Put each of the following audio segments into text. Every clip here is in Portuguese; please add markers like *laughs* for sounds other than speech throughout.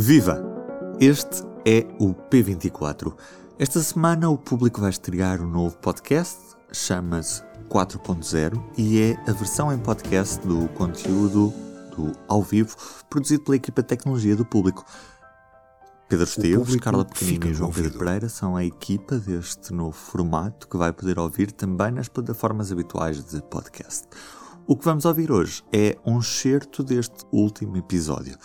Viva! Este é o P24. Esta semana o público vai estrear um novo podcast, chama-se 4.0 e é a versão em podcast do conteúdo do ao vivo produzido pela equipa de tecnologia do público. Pedro Esteves, Carla Pequenino e João Pedro Pereira são a equipa deste novo formato que vai poder ouvir também nas plataformas habituais de podcast. O que vamos ouvir hoje é um excerto deste último episódio.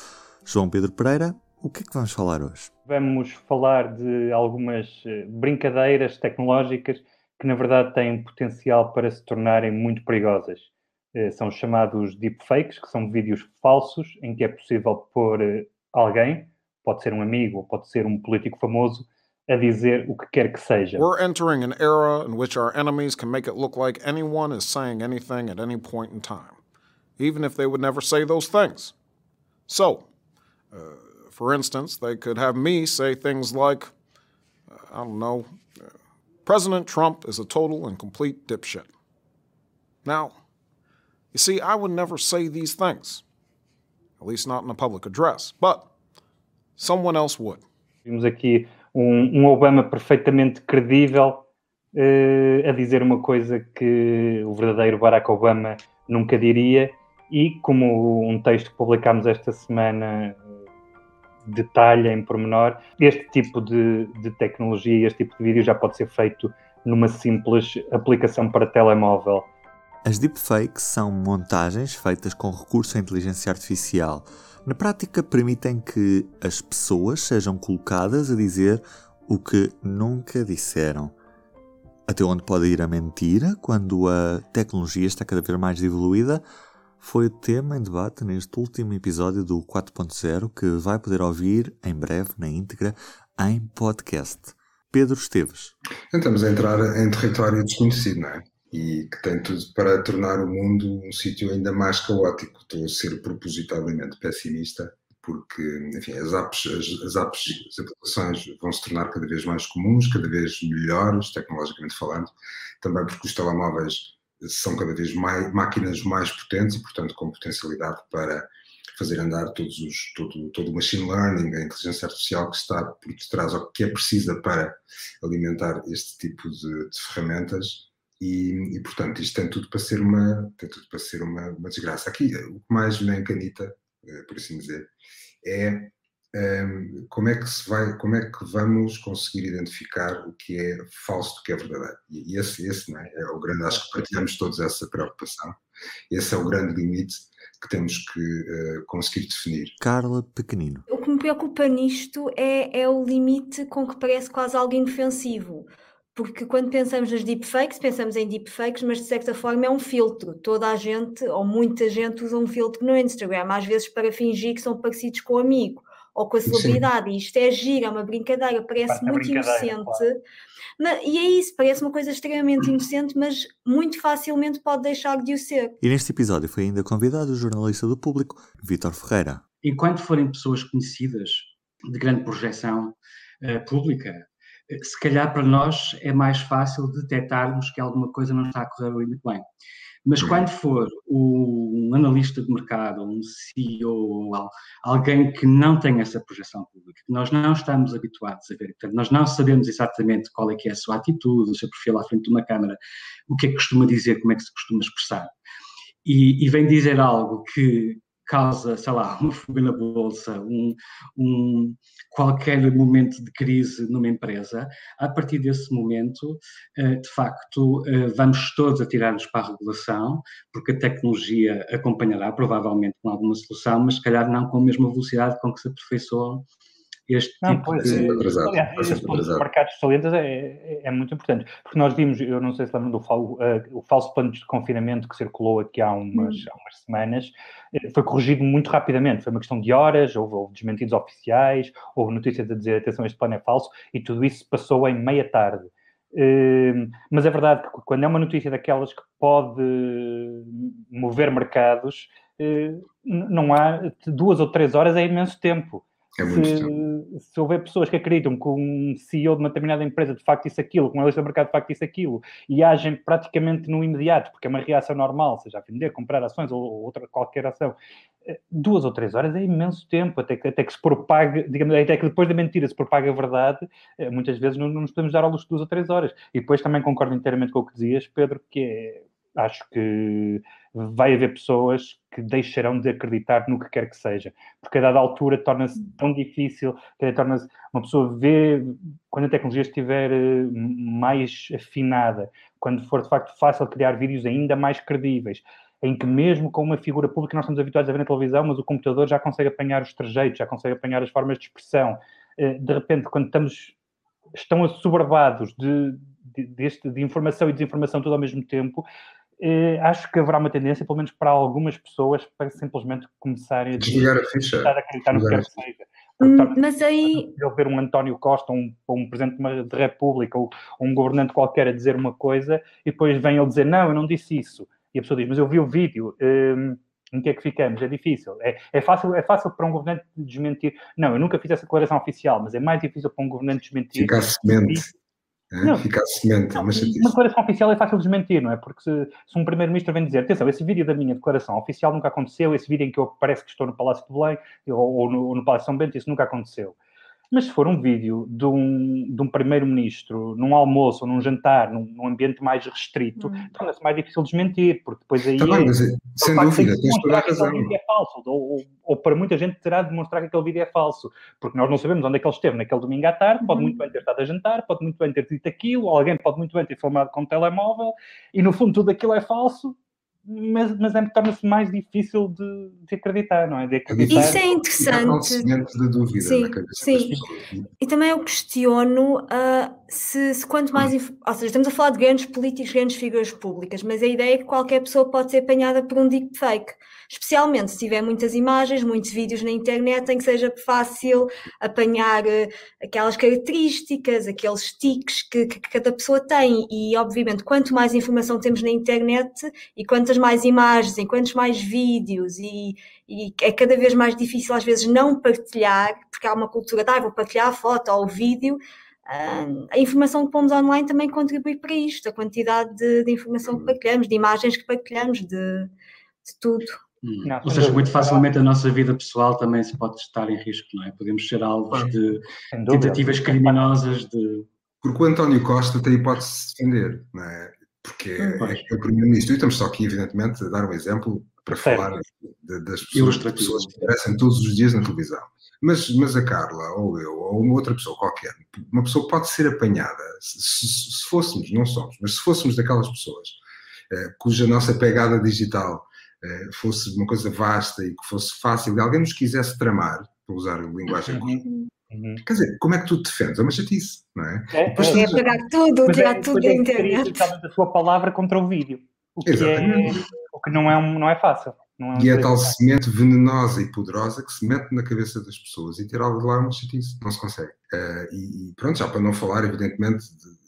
João Pedro Pereira, o que é que vamos falar hoje? Vamos falar de algumas eh, brincadeiras tecnológicas que, na verdade, têm potencial para se tornarem muito perigosas. Eh, são chamados deepfakes, que são vídeos falsos em que é possível pôr eh, alguém, pode ser um amigo ou pode ser um político famoso, a dizer o que quer que seja. We're entering an era in which our enemies can make it look like anyone is saying anything at any point in time, even if they would never say those things. So, uh, for instance, they could have me say things like, I don't know, President Trump is a total and complete dipshit. Now, you see, I would never say these things, at least not in a public address, but someone else would. Vimos aqui um, um Obama perfeitamente credível uh, a dizer uma coisa que o verdadeiro Barack Obama nunca diria e como um texto que publicámos esta semana detalha em pormenor, este tipo de, de tecnologia, este tipo de vídeo já pode ser feito numa simples aplicação para telemóvel. As deepfakes são montagens feitas com recurso à inteligência artificial. Na prática, permitem que as pessoas sejam colocadas a dizer o que nunca disseram. Até onde pode ir a mentira quando a tecnologia está cada vez mais evoluída foi tema em debate neste último episódio do 4.0 que vai poder ouvir em breve na íntegra em podcast. Pedro Esteves. Estamos a entrar em território desconhecido, não é? E que tem tudo para tornar o mundo um sítio ainda mais caótico. Estou a ser propositadamente pessimista, porque, enfim, as apps, as, as apps, as aplicações vão se tornar cada vez mais comuns, cada vez melhores, tecnologicamente falando, também porque os telemóveis são cada vez mais máquinas mais potentes e, portanto, com potencialidade para fazer andar todos os, todo, todo o machine learning, a inteligência artificial que está por detrás, ou que é precisa para alimentar este tipo de, de ferramentas. E, e, portanto, isto tem tudo para ser uma, tem tudo para ser uma, uma desgraça. Aqui, o que mais me encanita, eh, por assim dizer, é como é que se vai, como é que vamos conseguir identificar o que é falso do que é verdadeiro? E esse, esse não é? é o grande, acho que partilhamos todos essa preocupação. Esse é o grande limite que temos que uh, conseguir definir. Carla Pequenino. O que me preocupa nisto é, é o limite com que parece quase algo inofensivo. Porque quando pensamos nas deepfakes, pensamos em deepfakes, mas de certa forma é um filtro. Toda a gente, ou muita gente, usa um filtro no Instagram, às vezes para fingir que são parecidos com o amigo ou com a celebridade. Sim. Isto é gira, é uma brincadeira, parece muito inocente. Claro. Mas, e é isso, parece uma coisa extremamente inocente, mas muito facilmente pode deixar de o ser. E neste episódio foi ainda convidado o jornalista do público, Vítor Ferreira. Enquanto forem pessoas conhecidas, de grande projeção uh, pública, uh, se calhar para nós é mais fácil detectarmos que alguma coisa não está a correr muito bem. Mas uhum. quando for um analista de mercado, um CEO, alguém que não tem essa projeção pública, que nós não estamos habituados a ver, portanto, nós não sabemos exatamente qual é que é a sua atitude, o seu perfil à frente de uma câmara, o que é que costuma dizer, como é que se costuma expressar, e, e vem dizer algo que causa, sei lá, uma fuga na bolsa, um, um, qualquer momento de crise numa empresa, a partir desse momento, eh, de facto, eh, vamos todos atirar-nos para a regulação, porque a tecnologia acompanhará provavelmente com alguma solução, mas se calhar não com a mesma velocidade com que se aperfeiçoam este não, tipo pois, de... Atrasado, Aliás, esse ponto dos mercados salientes é, é, é, muito importante, porque nós vimos, eu não sei se lembram do uh, o falso plano de confinamento que circulou aqui há umas, hum. há umas semanas, eh, foi corrigido muito rapidamente, foi uma questão de horas, houve, houve desmentidos oficiais, houve notícias a dizer, atenção, este plano é falso, e tudo isso passou em meia tarde. Uh, mas é verdade que quando é uma notícia daquelas que pode mover mercados, uh, não há duas ou três horas é imenso tempo. É se, se houver pessoas que acreditam que um CEO de uma determinada empresa de facto isso aquilo, com uma lista de mercado de facto isso aquilo, e agem praticamente no imediato, porque é uma reação normal, seja a vender, comprar ações ou, ou outra qualquer ação, eh, duas ou três horas é imenso tempo, até que, até que se propague, digamos, até que depois da mentira se propague a verdade, eh, muitas vezes não, não nos podemos dar ao luxo de duas ou três horas. E depois também concordo inteiramente com o que dizias, Pedro, que é, acho que vai haver pessoas que deixarão de acreditar no que quer que seja, porque a dada altura torna-se tão difícil, torna-se uma pessoa vê, quando a tecnologia estiver eh, mais afinada, quando for de facto fácil criar vídeos ainda mais credíveis, em que mesmo com uma figura pública nós estamos habituados a ver na televisão, mas o computador já consegue apanhar os trejeitos, já consegue apanhar as formas de expressão. Eh, de repente, quando estamos, estão assoberbados de, de, de, de informação e desinformação tudo ao mesmo tempo, eh, acho que haverá uma tendência, pelo menos para algumas pessoas, para simplesmente começarem a, desligar a, ficha. a acreditar no que quer que seja. Hum, mas aí. Eu ver um António Costa, um, um presidente de república ou, ou um governante qualquer a dizer uma coisa e depois vem ele dizer: Não, eu não disse isso. E a pessoa diz: Mas eu vi o vídeo. Um, em que é que ficamos? É difícil. É, é, fácil, é fácil para um governante desmentir. Não, eu nunca fiz essa declaração oficial, mas é mais difícil para um governante desmentir. Ficar semente. Não, *laughs* ficar semente, não, Uma declaração oficial é fácil de desmentir, não é? Porque se, se um primeiro-ministro vem dizer, atenção, esse vídeo da minha declaração oficial nunca aconteceu, esse vídeo em que eu parece que estou no Palácio de Belém ou, ou no, no Palácio de São Bento, isso nunca aconteceu. Mas se for um vídeo de um, de um primeiro-ministro num almoço ou num jantar, num, num ambiente mais restrito, hum. torna-se mais difícil desmentir, porque depois aí. Tá bem, mas, sem dúvida, tens toda a razão. Que vídeo é falso, ou, ou, ou, para muita gente terá de demonstrar que aquele vídeo é falso, porque nós não sabemos onde é que ele esteve naquele domingo à tarde, pode hum. muito bem ter estado a jantar, pode muito bem ter dito aquilo, alguém pode muito bem ter filmado com o telemóvel, e no fundo tudo aquilo é falso, mas, mas é, torna-se mais difícil de, de, acreditar, não é? De acreditar. Isso é interessante. de dúvida sim, sim. E também eu questiono uh, se, se, quanto mais. Ou seja, estamos a falar de grandes políticos, grandes figuras públicas, mas a ideia é que qualquer pessoa pode ser apanhada por um deepfake. Especialmente se tiver muitas imagens, muitos vídeos na internet em que seja fácil apanhar uh, aquelas características, aqueles tiques que, que, cada pessoa tem. E, obviamente, quanto mais informação temos na internet e quantas quantas mais imagens, em quantos mais vídeos, e, e, é cada vez mais difícil às vezes não partilhar, porque há uma cultura de ah, vou partilhar a foto ou o vídeo. Uh, a informação que pomos online também contribui para isto, a quantidade de, de informação que partilhamos, de imagens que partilhamos, de, de tudo. Hum. Não, Ou seja, muito facilmente a nossa vida pessoal também se pode estar em risco, não é? Podemos ser alvos de tentativas criminosas de. Porque o António Costa tem hipótese de se defender, não é? Porque é, é o Primeiro-Ministro, e estamos só aqui, evidentemente, a dar um exemplo para falar de, das pessoas, pessoas que aparecem todos os dias na televisão. Mas, mas a Carla, ou eu, ou uma outra pessoa qualquer, uma pessoa pode ser apanhada, se, se, se fôssemos, não somos, mas se fôssemos daquelas pessoas eh, cuja nossa pegada digital eh, fosse uma coisa vasta e que fosse fácil e alguém nos quisesse tramar, para usar a linguagem uhum. Uhum. Quer dizer, como é que tu te defendes? É uma chatice, não é? É, Depois é, é pegar tudo, tirar é, tudo da é internet. a sua palavra contra o vídeo. O que, é, o que não, é um, não é fácil. Não é um e é tal semente venenosa e poderosa que se mete na cabeça das pessoas e tirar de lá uma chatice. Não se consegue. Uh, e, e, pronto, já para não falar, evidentemente, de,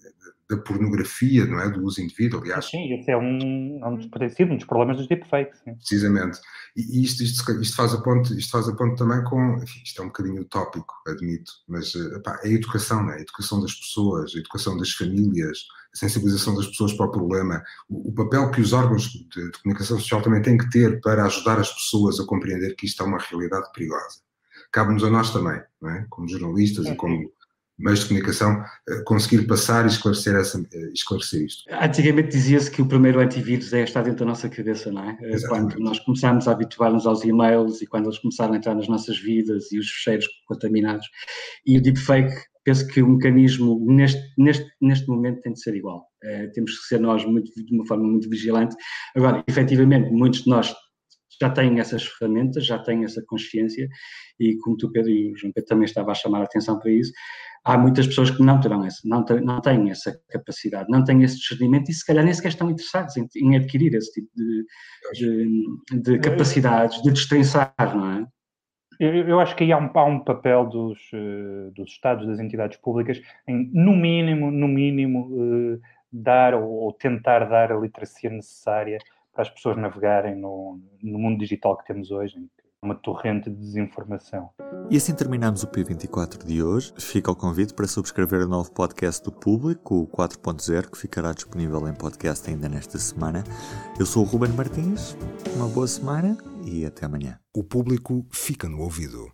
da pornografia, não é? Do uso indevido, aliás. Sim, esse é um, é um, dos, sido um dos problemas dos deepfakes. Sim. Precisamente. E isto, isto, isto, faz a ponto, isto faz a ponto também com, enfim, isto é um bocadinho utópico, admito, mas epá, é a educação, não é? A educação das pessoas, a educação das famílias, a sensibilização das pessoas para o problema, o, o papel que os órgãos de, de comunicação social também têm que ter para ajudar as pessoas a compreender que isto é uma realidade perigosa. Cabe-nos a nós também, não é? Como jornalistas e como meios de comunicação eh, conseguir passar e esclarecer, essa, eh, esclarecer isto. Antigamente dizia-se que o primeiro antivírus é estar dentro da nossa cabeça, não é? Eh, Exatamente. Quando nós começámos a habituar-nos aos e-mails e quando eles começaram a entrar nas nossas vidas e os cheiros contaminados. E o deepfake, penso que o mecanismo neste, neste, neste momento tem de ser igual. temos que ser nós muito, de uma forma muito vigilante. Agora, efetivamente, muitos de nós já têm essas ferramentas, já têm essa consciência e como tu, Pedro, e o João Pedro também estava a chamar a atenção para isso, há muitas pessoas que não terão essa, não, ter, não têm essa capacidade, não têm esse discernimento e se calhar nem sequer estão interessados em, em adquirir esse tipo de, de, de capacidades, de destrinçar, não é? Eu, acho que aí há um, há um papel dos, uh, dos Estados, das entidades públicas, em, no mínimo, no mínimo, uh, dar ou, ou, tentar dar a literacia necessária para as pessoas navegarem no, no mundo digital que temos hoje, em que uma torrente de desinformação. E assim terminamos o P24 de hoje. Fica o convite para subscrever o novo podcast do Público, o 4.0, que ficará disponível em podcast ainda nesta semana. Eu sou o Ruben Martins, uma boa semana e até amanhã. O Público fica no ouvido.